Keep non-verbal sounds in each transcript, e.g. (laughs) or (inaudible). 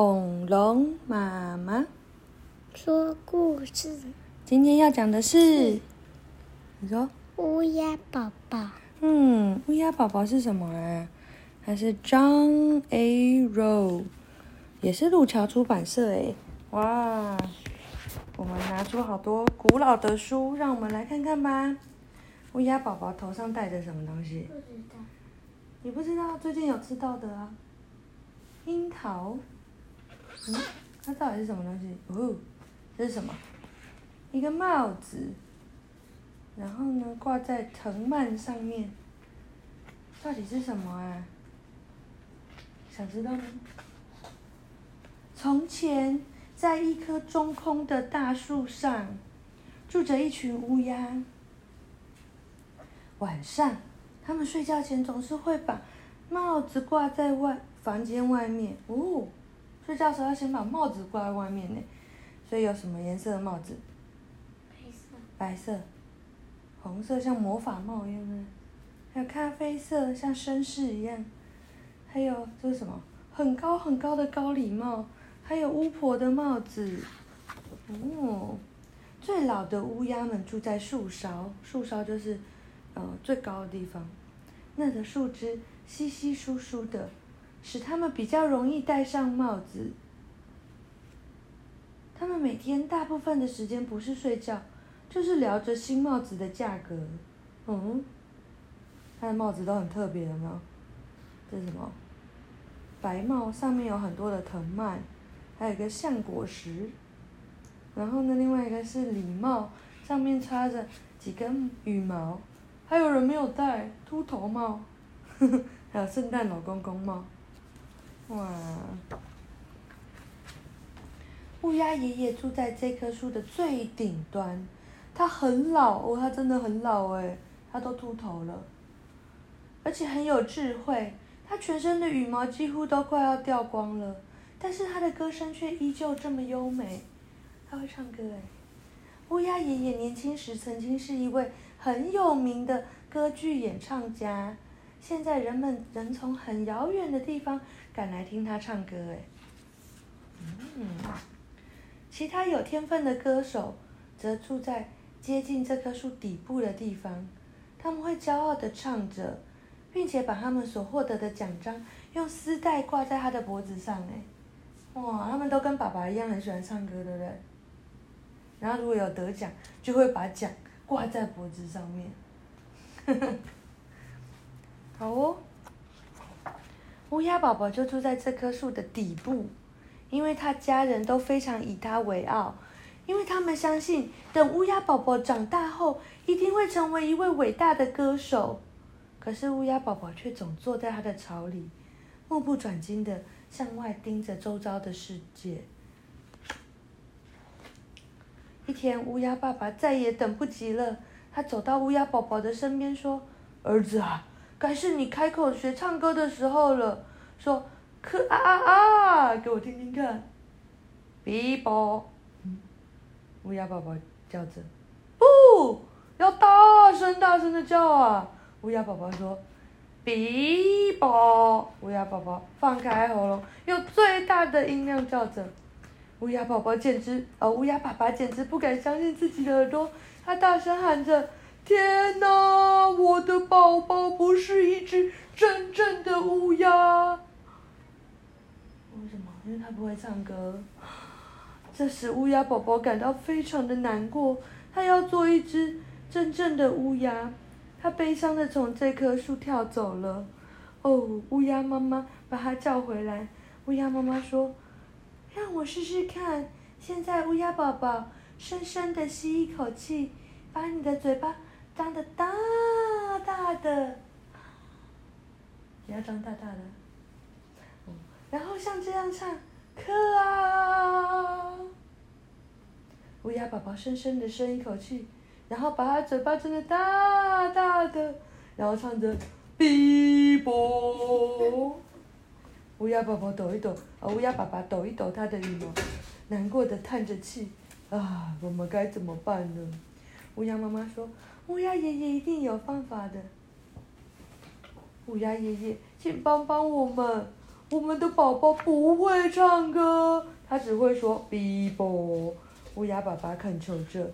恐龙妈妈说故事。今天要讲的是，你说乌鸦宝宝。嗯，乌鸦宝宝是什么啊？它是 John A. Rowe，也是路桥出版社诶。哇，我们拿出好多古老的书，让我们来看看吧。乌鸦宝宝头上戴着什么东西？不知道。你不知道？最近有知道的啊。樱桃，嗯，它到底是什么东西？哦，这是什么？一个帽子，然后呢，挂在藤蔓上面，到底是什么啊？想知道吗？从前，在一棵中空的大树上，住着一群乌鸦。晚上，他们睡觉前总是会把帽子挂在外。房间外面哦，睡觉时候要先把帽子挂在外面呢。所以有什么颜色的帽子？白色。白色。红色像魔法帽一样的，还有咖啡色像绅士一样，还有这是什么？很高很高的高礼帽，还有巫婆的帽子。哦，最老的乌鸦们住在树梢，树梢就是呃最高的地方，那的树枝稀稀疏疏的。使他们比较容易戴上帽子。他们每天大部分的时间不是睡觉，就是聊着新帽子的价格。嗯，他的帽子都很特别的吗？这是什么？白帽上面有很多的藤蔓，还有一个橡果实。然后呢，另外一个是礼帽，上面插着几根羽毛。还有人没有戴秃头帽，呵 (laughs) 呵还有圣诞老公公帽。哇！乌鸦爷爷住在这棵树的最顶端，他很老哦，他真的很老哎，他都秃头了，而且很有智慧。他全身的羽毛几乎都快要掉光了，但是他的歌声却依旧这么优美。他会唱歌哎！乌鸦爷爷年轻时曾经是一位很有名的歌剧演唱家。现在人们能从很遥远的地方赶来听他唱歌，哎，嗯，其他有天分的歌手则住在接近这棵树底部的地方，他们会骄傲的唱着，并且把他们所获得的奖章用丝带挂在他的脖子上，哎，哇，他们都跟爸爸一样很喜欢唱歌，对不对？然后如果有得奖，就会把奖挂在脖子上面，呵呵。好哦，乌鸦宝宝就住在这棵树的底部，因为他家人都非常以他为傲，因为他们相信，等乌鸦宝宝长大后，一定会成为一位伟大的歌手。可是乌鸦宝宝却总坐在他的巢里，目不转睛的向外盯着周遭的世界。一天，乌鸦爸爸再也等不及了，他走到乌鸦宝宝的身边说：“儿子啊！”该是你开口学唱歌的时候了，说，可啊啊啊，给我听听看。比宝，乌鸦宝宝叫着，不要大声大声的叫啊！乌鸦宝宝说，比宝，乌鸦宝宝放开喉咙，用最大的音量叫着。乌鸦宝宝简直，呃，乌鸦爸爸简直不敢相信自己的耳朵，他大声喊着。天哪！我的宝宝不是一只真正的乌鸦。为什么？因为他不会唱歌。这时，乌鸦宝宝感到非常的难过。他要做一只真正的乌鸦。他悲伤的从这棵树跳走了。哦，乌鸦妈妈把他叫回来。乌鸦妈妈说：“让我试试看。现在，乌鸦宝宝深深的吸一口气，把你的嘴巴。”张的大大的，也要张大大的，然后像这样唱，可啊！乌鸦宝宝深深的深一口气，然后把它嘴巴张的大大的，然后唱着，比波。乌鸦宝宝抖一抖，啊，乌鸦爸爸抖一抖他的羽毛，难过的叹着气，啊，我们该怎么办呢？乌鸦妈妈说。乌鸦爷爷一定有方法的。乌鸦爷爷，请帮帮我们！我们的宝宝不会唱歌，他只会说哔啵。乌鸦爸爸恳求着，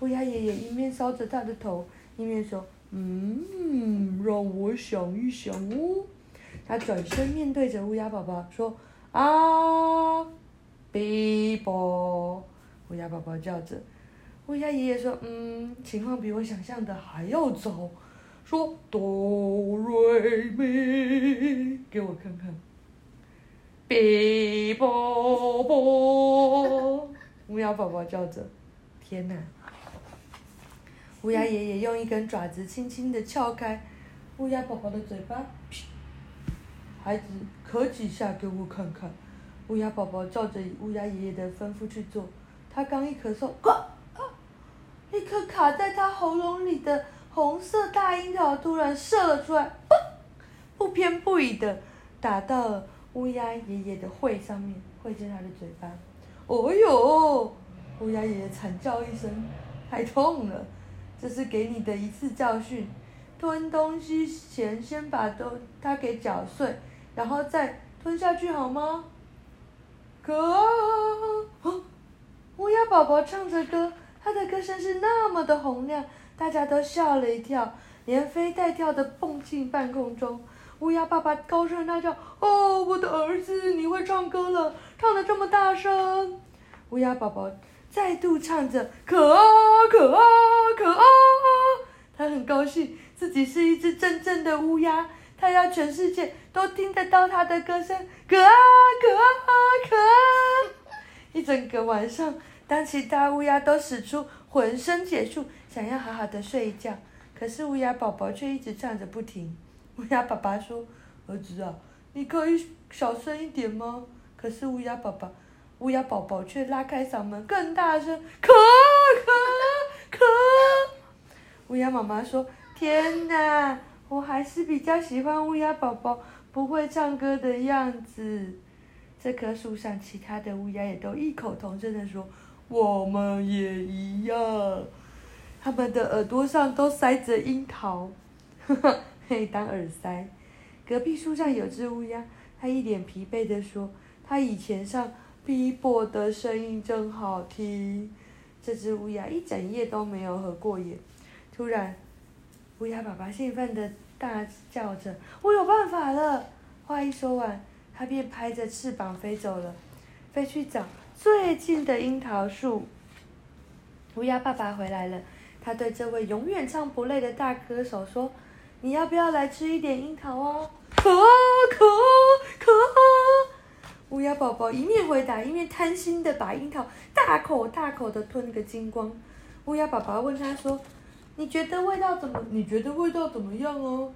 乌鸦爷爷一面搔着他的头，一面说：“嗯，让我想一想哦。”他转身面对着乌鸦宝宝说：“啊，哔啵。”乌鸦宝宝叫着。乌鸦爷爷说：“嗯，情况比我想象的还要糟。”说：“哆瑞咪，给我看看。”哔啵啵，乌鸦宝宝叫着：“天哪！”乌鸦爷爷用一根爪子轻轻地撬开乌鸦宝宝的嘴巴，孩子咳几下给我看看。乌鸦宝宝照着乌鸦爷爷的吩咐去做，他刚一咳嗽，呱，一颗卡在他喉咙里的红色大樱桃突然射了出来，嘣，不偏不倚的打到了乌鸦爷爷的喙上面，喙在他的嘴巴。哦呦！乌鸦爷爷惨叫一声，太痛了。这是给你的一次教训，吞东西前先把东它给搅碎，然后再吞下去好吗？可啊！乌鸦宝宝唱着歌，它的歌声是那么的洪亮，大家都吓了一跳，连飞带跳的蹦进半空中。乌鸦爸爸高声大叫：“哦，我的儿子，你会唱歌了，唱的这么大声！”乌鸦宝宝再度唱着：“可啊可啊可啊！”他很高兴自己是一只真正的乌鸦，他要全世界都听得到他的歌声：“可啊可啊可啊！”一整个晚上，当其他乌鸦都使出浑身解数，想要好好的睡一觉，可是乌鸦宝宝却一直唱着不停。乌鸦爸爸说：“儿子啊，你可以小声一点吗？”可是乌鸦爸爸、乌鸦宝宝却拉开嗓门更大声：“可可可！”乌鸦妈妈说：“天哪，我还是比较喜欢乌鸦宝宝不会唱歌的样子。”这棵树上其他的乌鸦也都异口同声地说：“我们也一样。”他们的耳朵上都塞着樱桃。(laughs) 呵呵。可以当耳塞。隔壁树上有只乌鸦，它一脸疲惫地说：“它以前唱哔啵的声音真好听。”这只乌鸦一整夜都没有合过眼。突然，乌鸦爸爸兴奋地大叫着：“我有办法了！”话一说完，它便拍着翅膀飞走了，飞去找最近的樱桃树。乌鸦爸爸回来了，他对这位永远唱不累的大歌手说。你要不要来吃一点樱桃啊？可可可！乌鸦宝宝一面回答，一面贪心的把樱桃大口大口的吞个精光。乌鸦宝宝问他说：“你觉得味道怎么？你觉得味道怎么样哦？”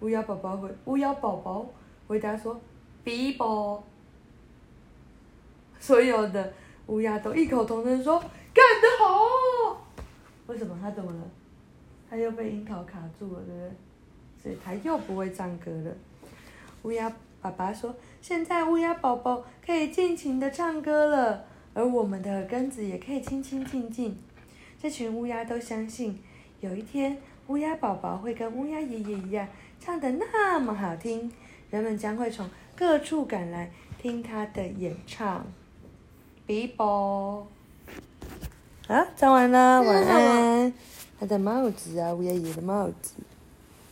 乌鸦宝宝回乌鸦宝宝回答说：“比啵。”所有的乌鸦都异口同声说：“干得好！”为什么他怎么了？他又被樱桃卡住了，对不对？所以他又不会唱歌了。乌鸦爸爸说：“现在乌鸦宝宝可以尽情的唱歌了，而我们的耳根子也可以清清静静。”这群乌鸦都相信，有一天乌鸦宝宝会跟乌鸦爷爷一样唱的那么好听，人们将会从各处赶来听他的演唱。比啵，啊，唱完了，晚安。他的帽子啊，乌鸦爷爷的帽子。